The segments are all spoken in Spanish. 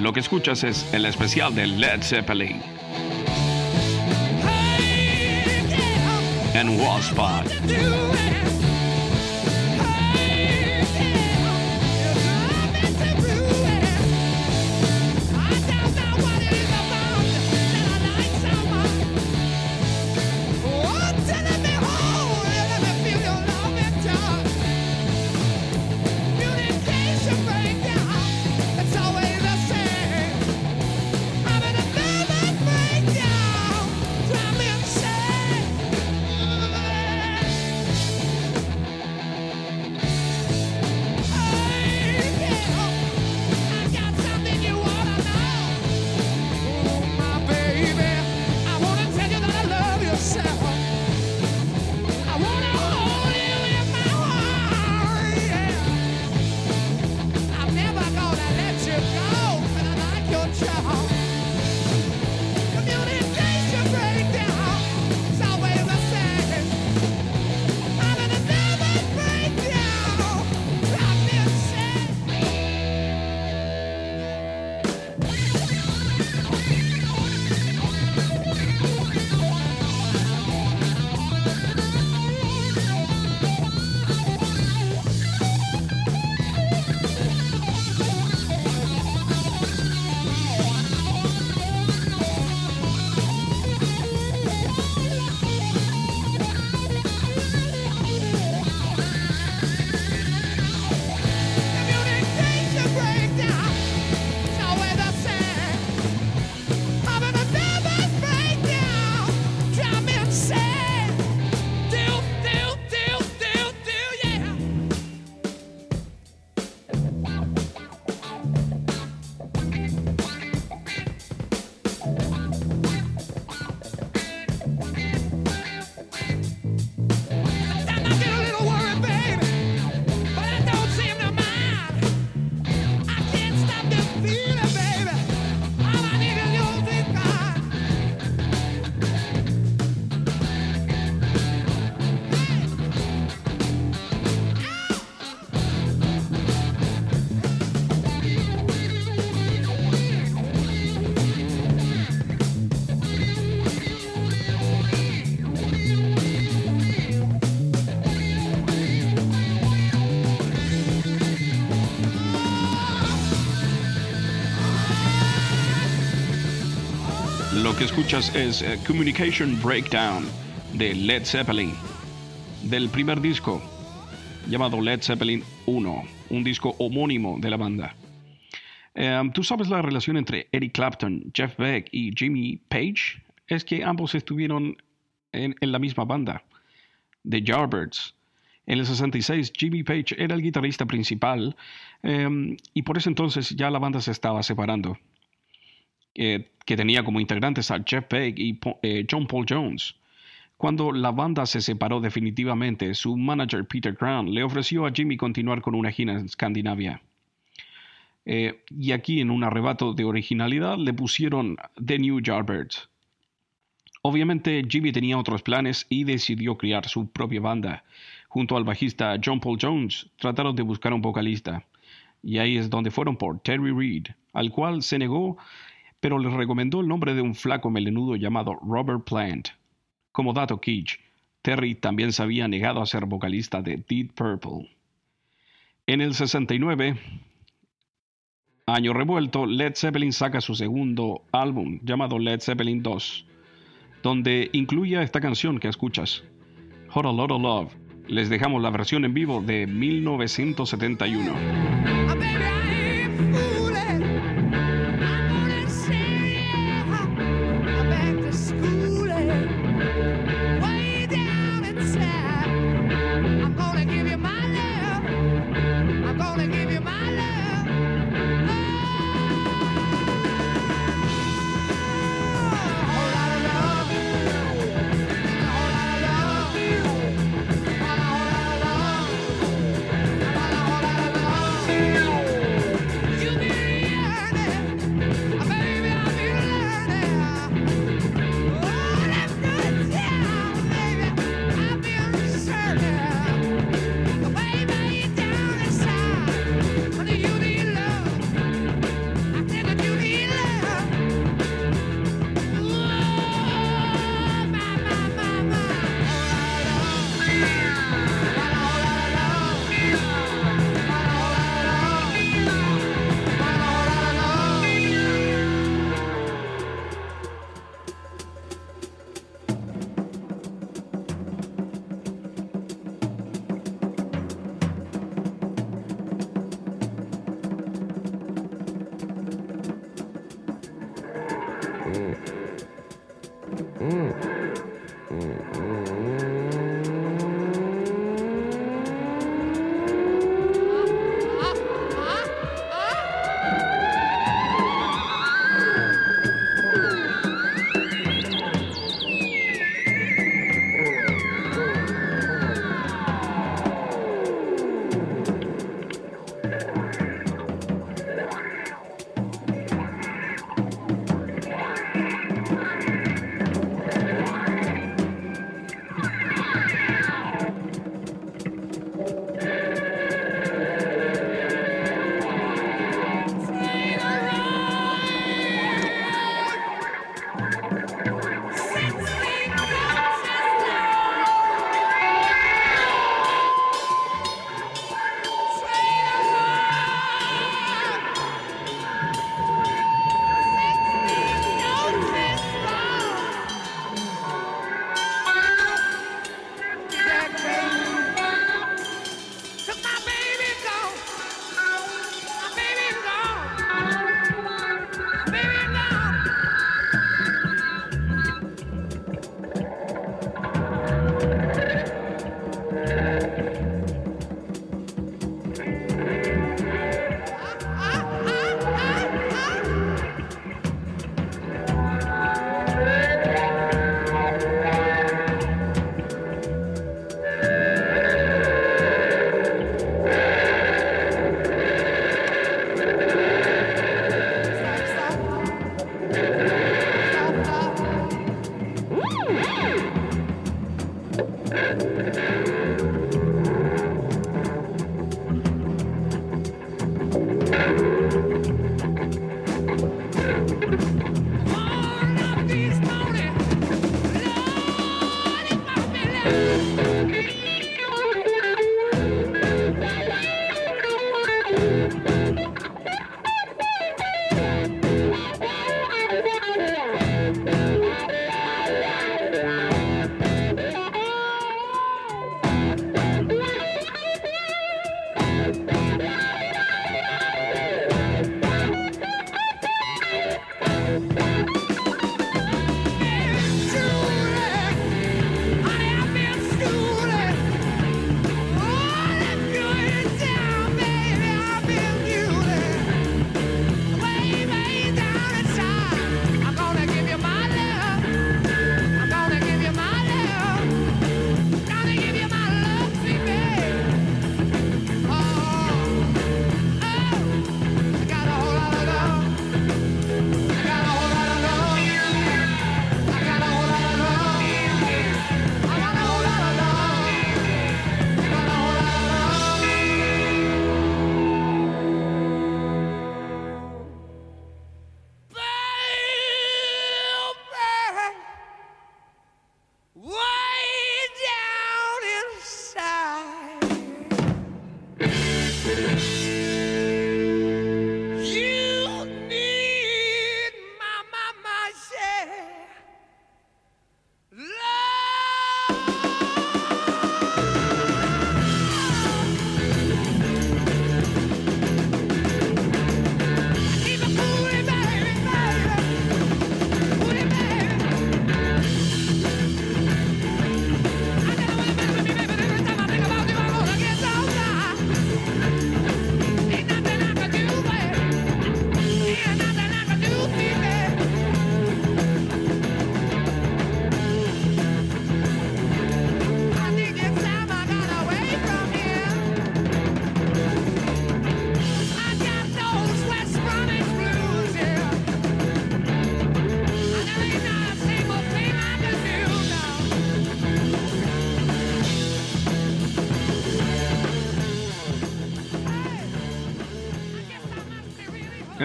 Lo que escuchas es el especial de Led Zeppelin. En Wallspot. Escuchas es eh, Communication Breakdown de Led Zeppelin, del primer disco llamado Led Zeppelin 1, un disco homónimo de la banda. Em, ¿Tú sabes la relación entre Eric Clapton, Jeff Beck y Jimmy Page? Es que ambos estuvieron en, la misma banda, The Yardbirds. En el 66, Jimmy Page era el guitarrista principal em, y por ese entonces ya la banda se estaba separando que tenía como integrantes a Jeff Beck y eh, John Paul Jones. Cuando la banda se separó definitivamente, su manager Peter Crown le ofreció a Jimmy continuar con una gira en Escandinavia. Eh, y aquí, en un arrebato de originalidad, le pusieron The New Yardbirds. Obviamente, Jimmy tenía otros planes y decidió crear su propia banda. Junto al bajista John Paul Jones, trataron de buscar un vocalista. Y ahí es donde fueron por Terry Reid, al cual se negó pero les recomendó el nombre de un flaco melenudo llamado Robert Plant. Como dato kitsch, Terry también se había negado a ser vocalista de Deep Purple. En el 69, año revuelto, Led Zeppelin saca su segundo álbum llamado Led Zeppelin 2, donde incluye esta canción que escuchas, Hot a Lot of Love. Les dejamos la versión en vivo de 1971.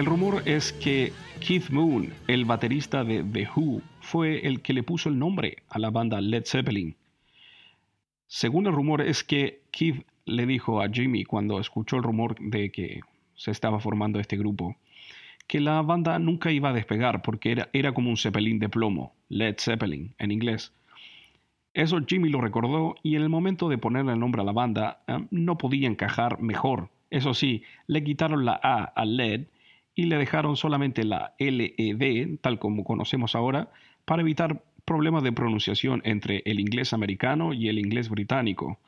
El rumor es que Keith Moon, el baterista de The Who, fue el que le puso el nombre a la banda Led Zeppelin. Según el rumor es que Keith le dijo a Jimmy cuando escuchó el rumor de que se estaba formando este grupo, que la banda nunca iba a despegar porque era, era como un Zeppelin de plomo, Led Zeppelin en inglés. Eso Jimmy lo recordó y en el momento de ponerle el nombre a la banda eh, no podía encajar mejor. Eso sí, le quitaron la A a LED y le dejaron solamente la LED, tal como conocemos ahora, para evitar problemas de pronunciación entre el inglés americano y el inglés británico,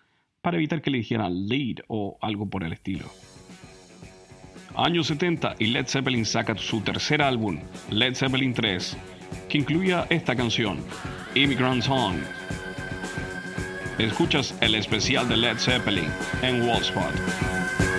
para evitar que le dijeran lead o algo por el estilo. Años 70 y Led Zeppelin saca su tercer álbum, Led Zeppelin 3, que incluía esta canción, Immigrant Song. Escuchas el especial de Led Zeppelin en Wallspot.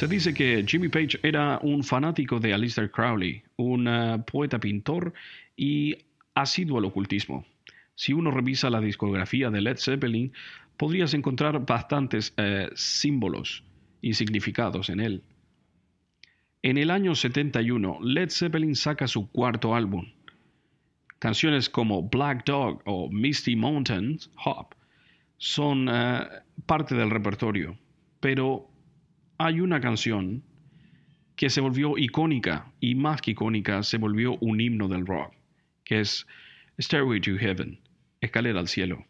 Se dice que Jimmy Page era un fanático de Aleister Crowley, un eh, poeta pintor y asiduo al ocultismo. Si uno revisa la discografía de Led Zeppelin, podrías encontrar bastantes eh, símbolos y significados en él. En el año 71, Led Zeppelin saca su cuarto álbum. Canciones como Black Dog o Misty Mountains Hop son eh, parte del repertorio, pero hay una canción que se volvió icónica y más que icónica se volvió un himno del rock, que es Stairway to Heaven, Escalera al Cielo.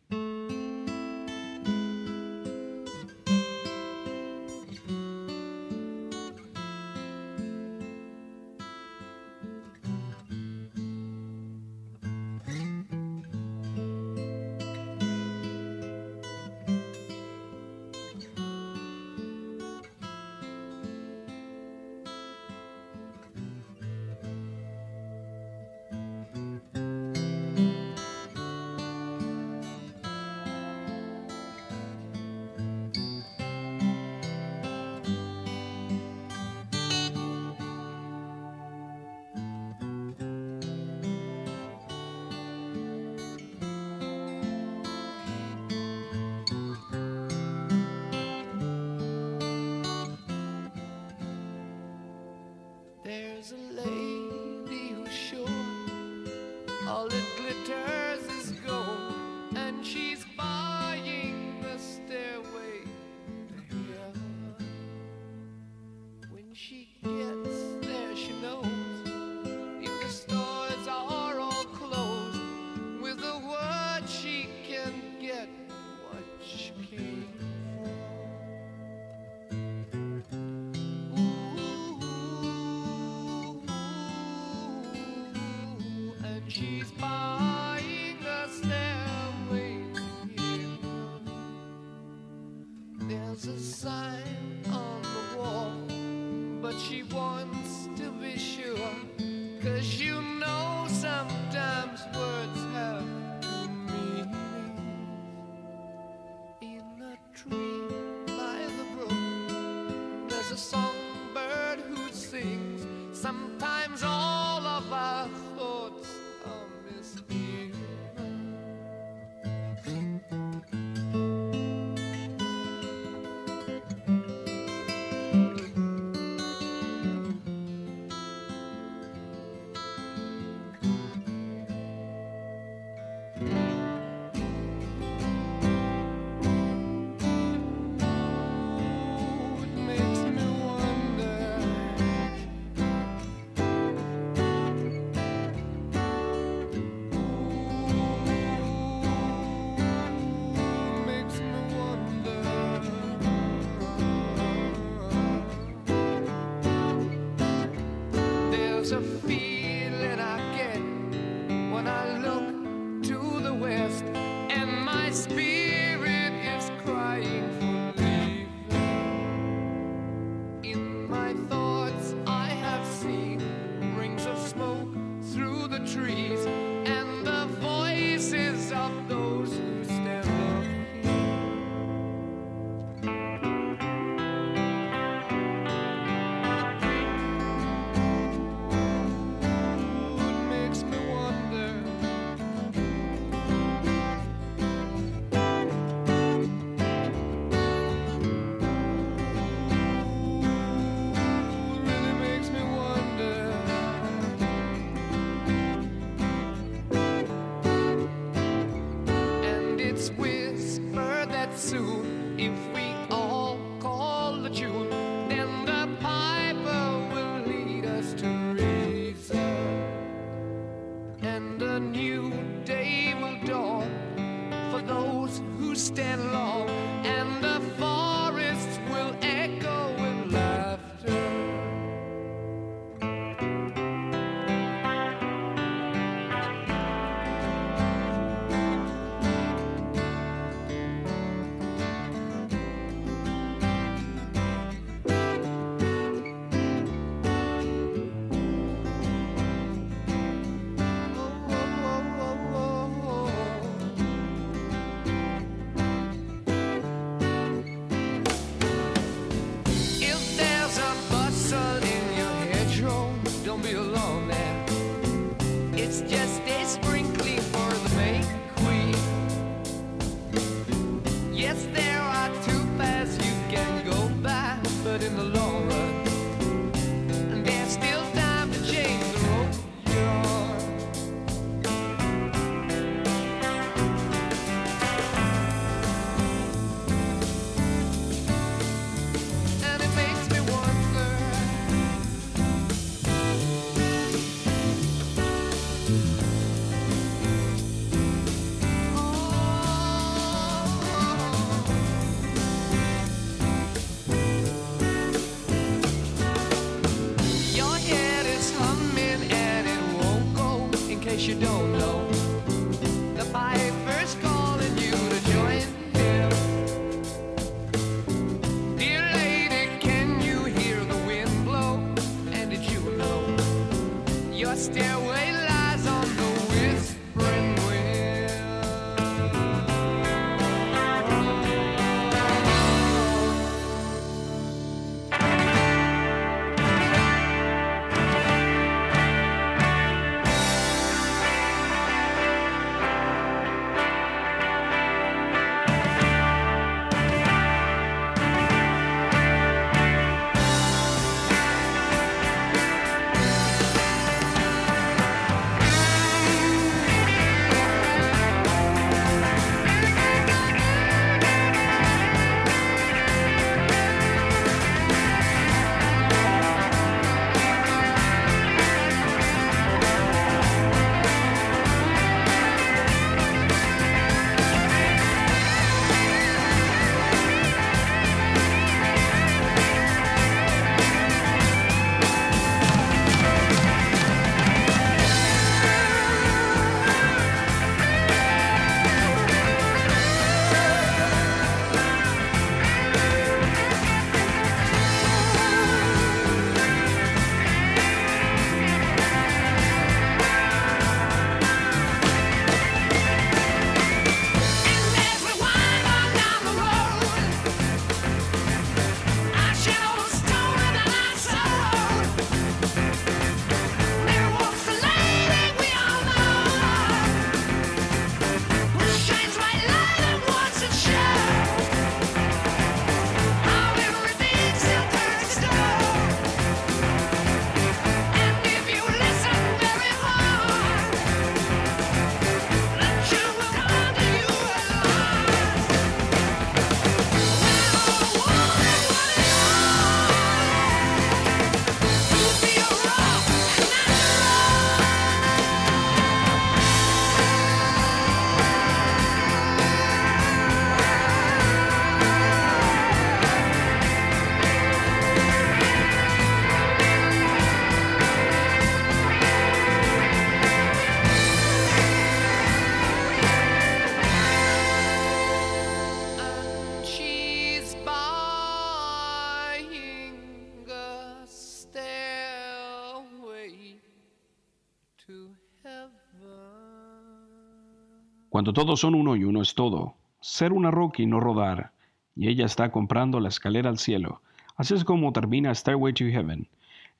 Cuando todos son uno y uno es todo. Ser una roca y no rodar. Y ella está comprando la escalera al cielo. Así es como termina Stairway to Heaven.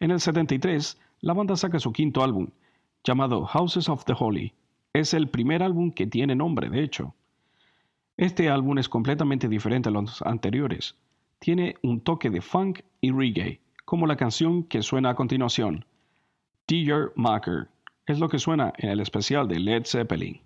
En el 73, la banda saca su quinto álbum, llamado Houses of the Holy. Es el primer álbum que tiene nombre, de hecho. Este álbum es completamente diferente a los anteriores. Tiene un toque de funk y reggae, como la canción que suena a continuación, Dear Maker. Es lo que suena en el especial de Led Zeppelin.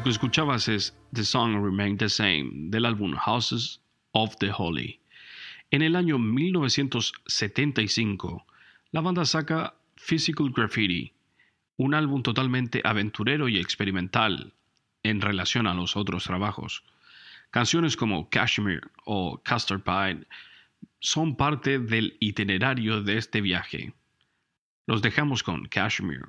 Lo que escuchabas es The Song Remain the Same del álbum Houses of the Holy. En el año 1975, la banda saca Physical Graffiti, un álbum totalmente aventurero y experimental en relación a los otros trabajos. Canciones como Kashmir o Custard Pie son parte del itinerario de este viaje. Los dejamos con Kashmir.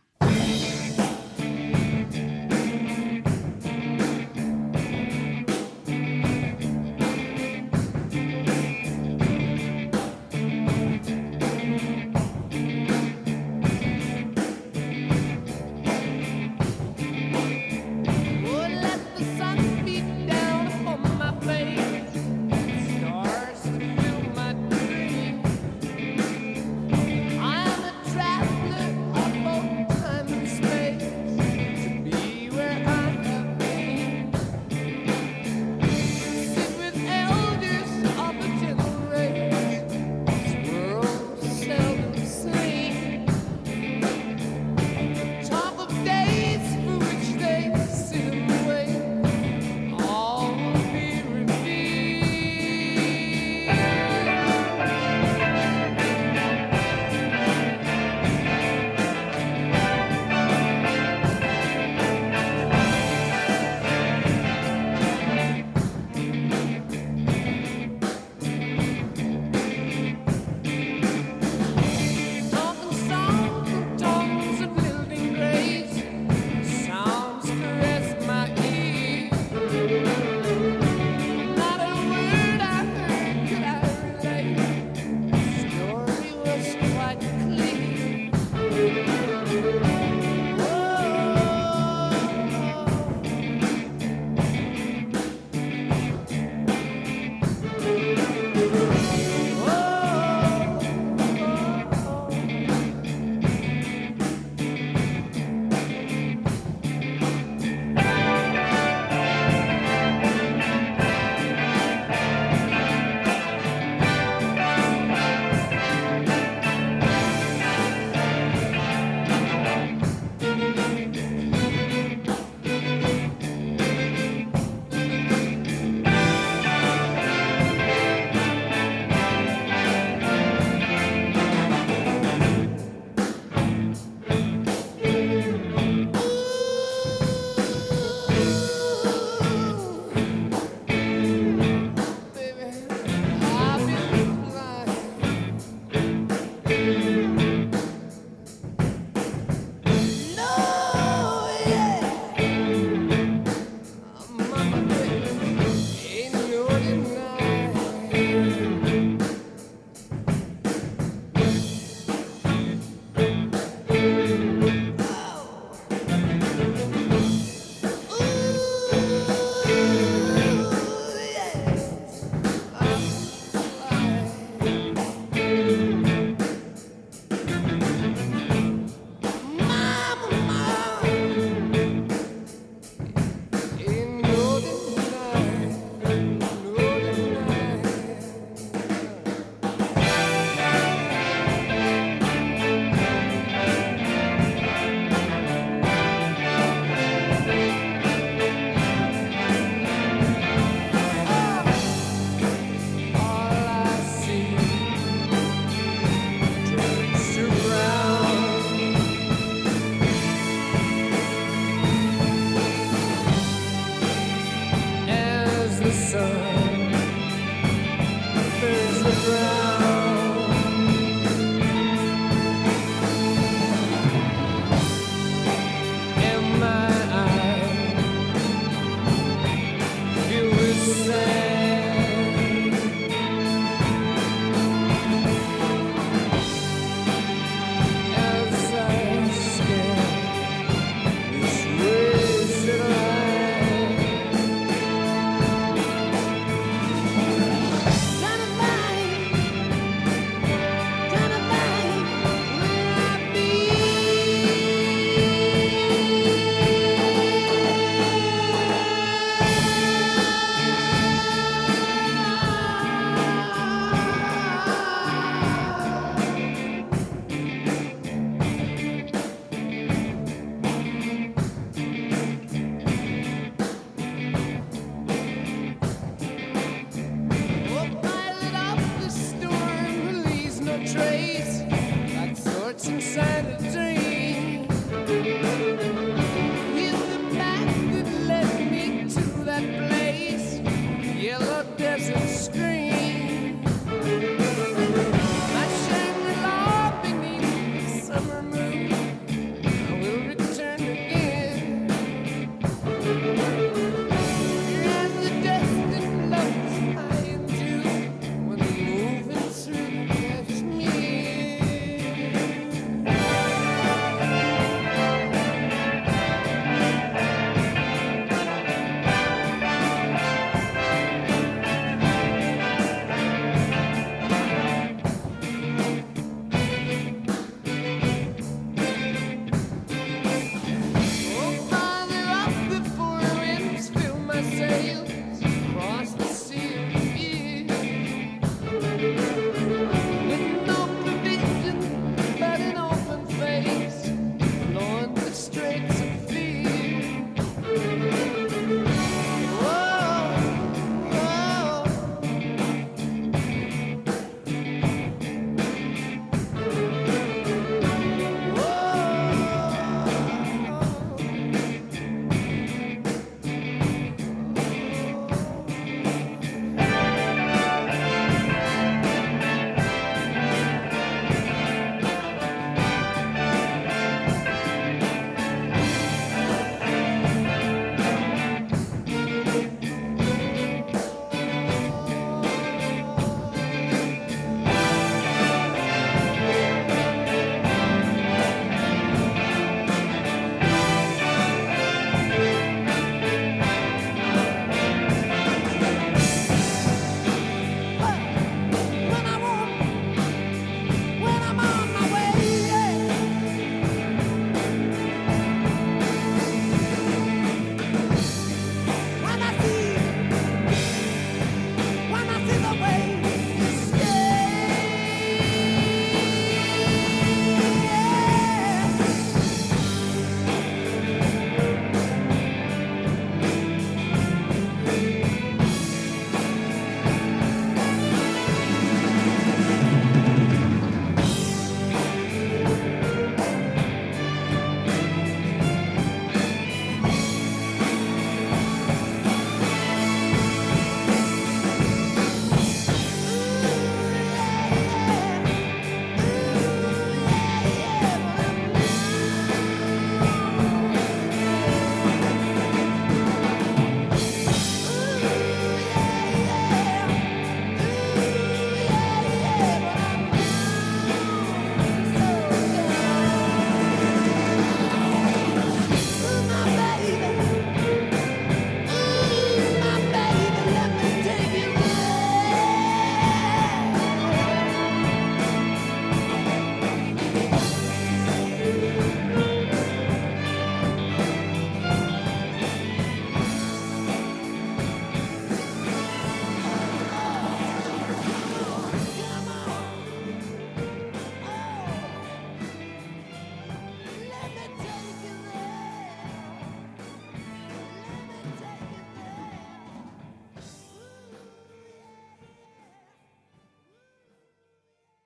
yellow desert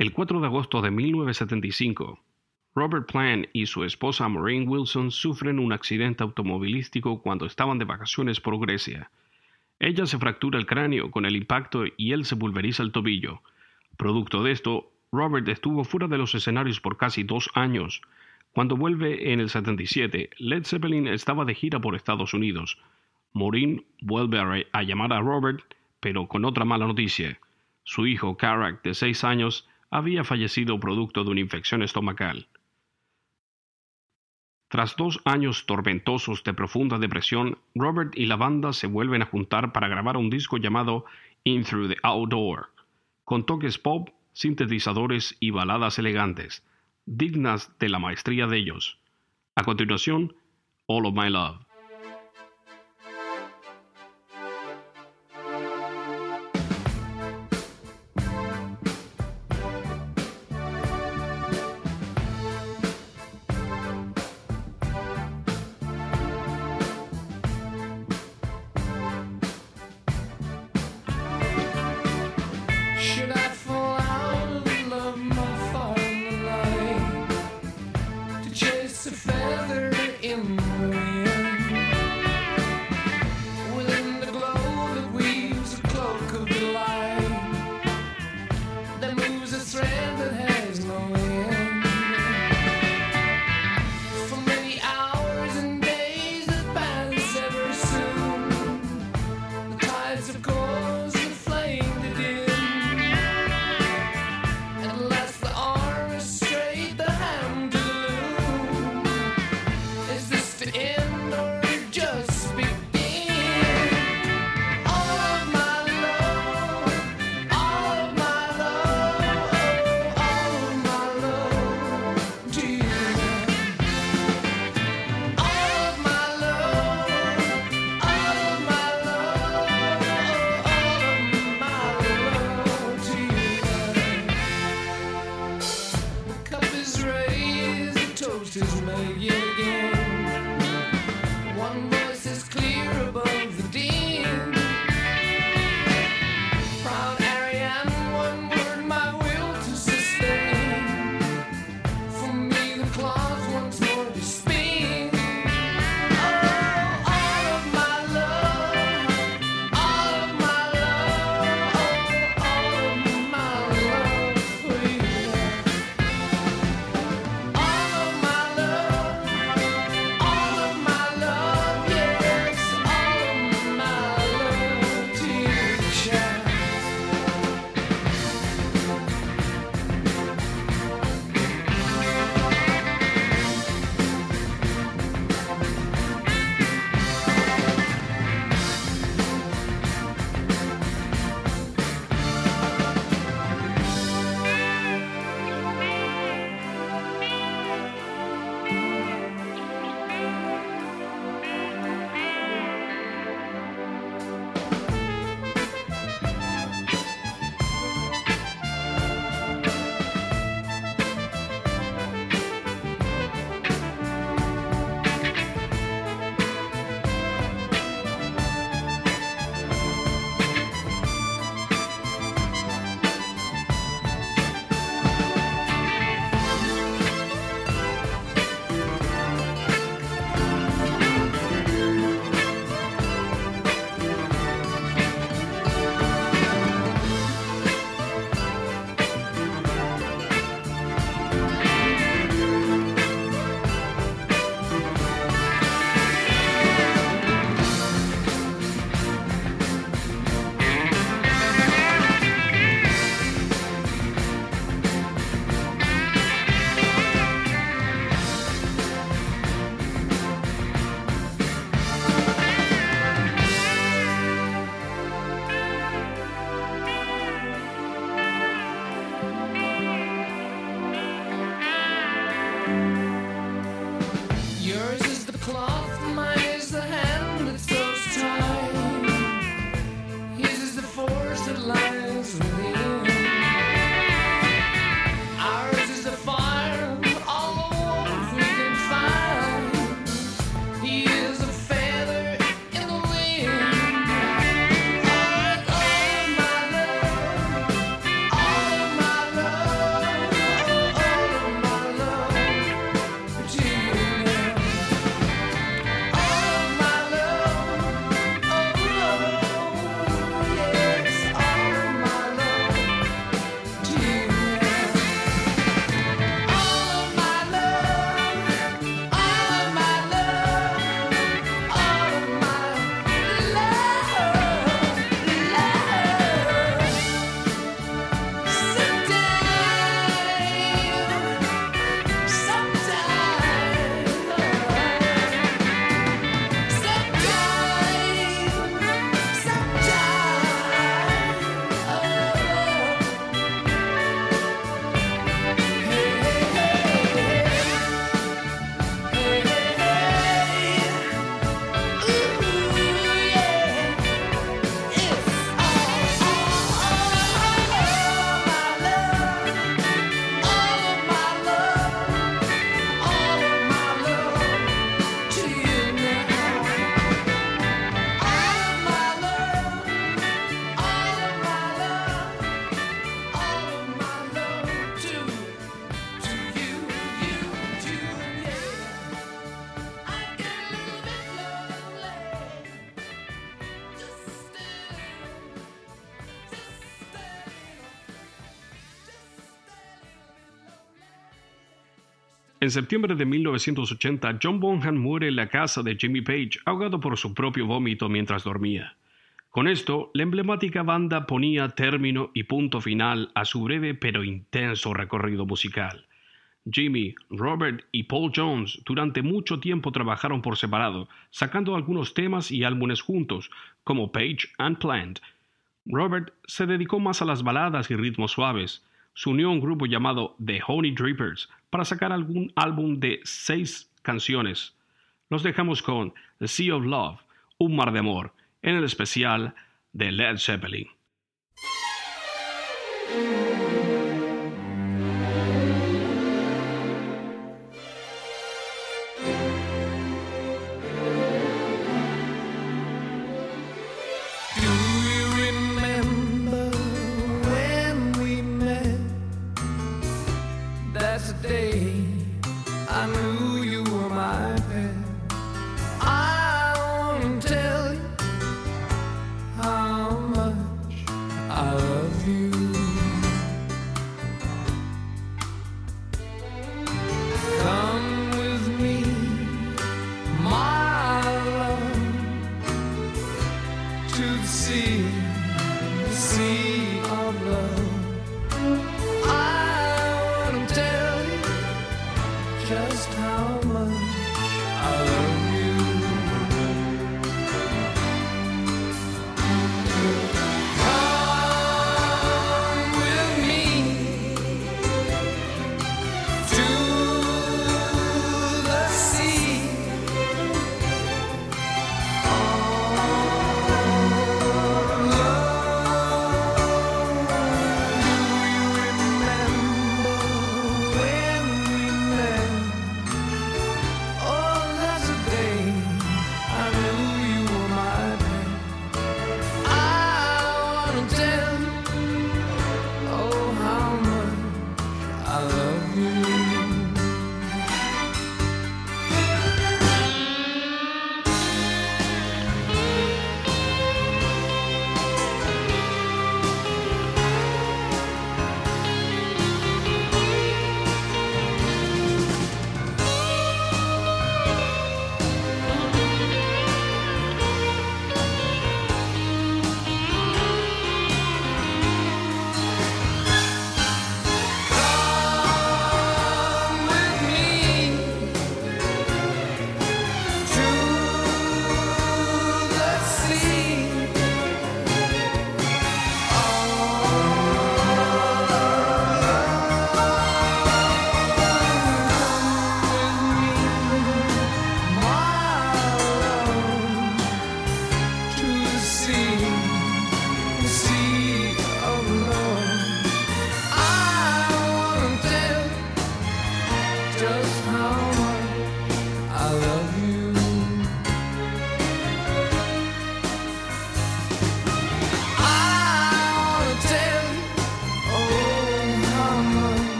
El 4 de agosto de 1975, Robert Plant y su esposa Maureen Wilson sufren un accidente automovilístico cuando estaban de vacaciones por Grecia. Ella se fractura el cráneo con el impacto y él se pulveriza el tobillo. Producto de esto, Robert estuvo fuera de los escenarios por casi dos años. Cuando vuelve en el 77, Led Zeppelin estaba de gira por Estados Unidos. Maureen vuelve a, llamar a Robert, pero con otra mala noticia. Su hijo, Karak, de seis años, había fallecido producto de una infección estomacal. Tras dos años tormentosos de profunda depresión, Robert y la banda se vuelven a juntar para grabar un disco llamado In Through the Outdoor, con toques pop, sintetizadores y baladas elegantes, dignas de la maestría de ellos. A continuación, All of My Love. En septiembre de 1980, John Bonham muere en la casa de Jimmy Page, ahogado por su propio vómito mientras dormía. Con esto, la emblemática banda ponía término y punto final a su breve pero intenso recorrido musical. Jimmy, Robert y Paul Jones durante mucho tiempo trabajaron por separado, sacando algunos temas y álbumes juntos, como Page and Plant. Robert se dedicó más a las baladas y ritmos suaves. Se unió a un grupo llamado The Honey Drippers para sacar algún álbum de seis canciones. Los dejamos con The Sea of Love, Un Mar de Amor, en el especial de Led Zeppelin.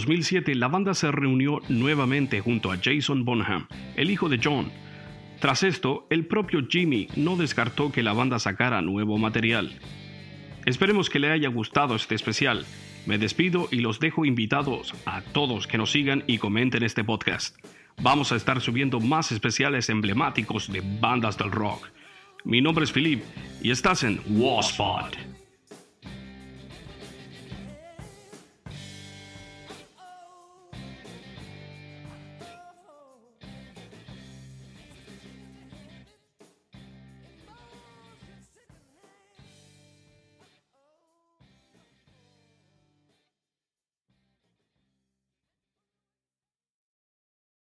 2007 la banda se reunió nuevamente junto a Jason Bonham, el hijo de John. Tras esto, el propio Jimmy no descartó que la banda sacara nuevo material. Esperemos que le haya gustado este especial. Me despido y los dejo invitados a todos que nos sigan y comenten este podcast. Vamos a estar subiendo más especiales emblemáticos de bandas del rock. Mi nombre es Philip y estás en Waspot.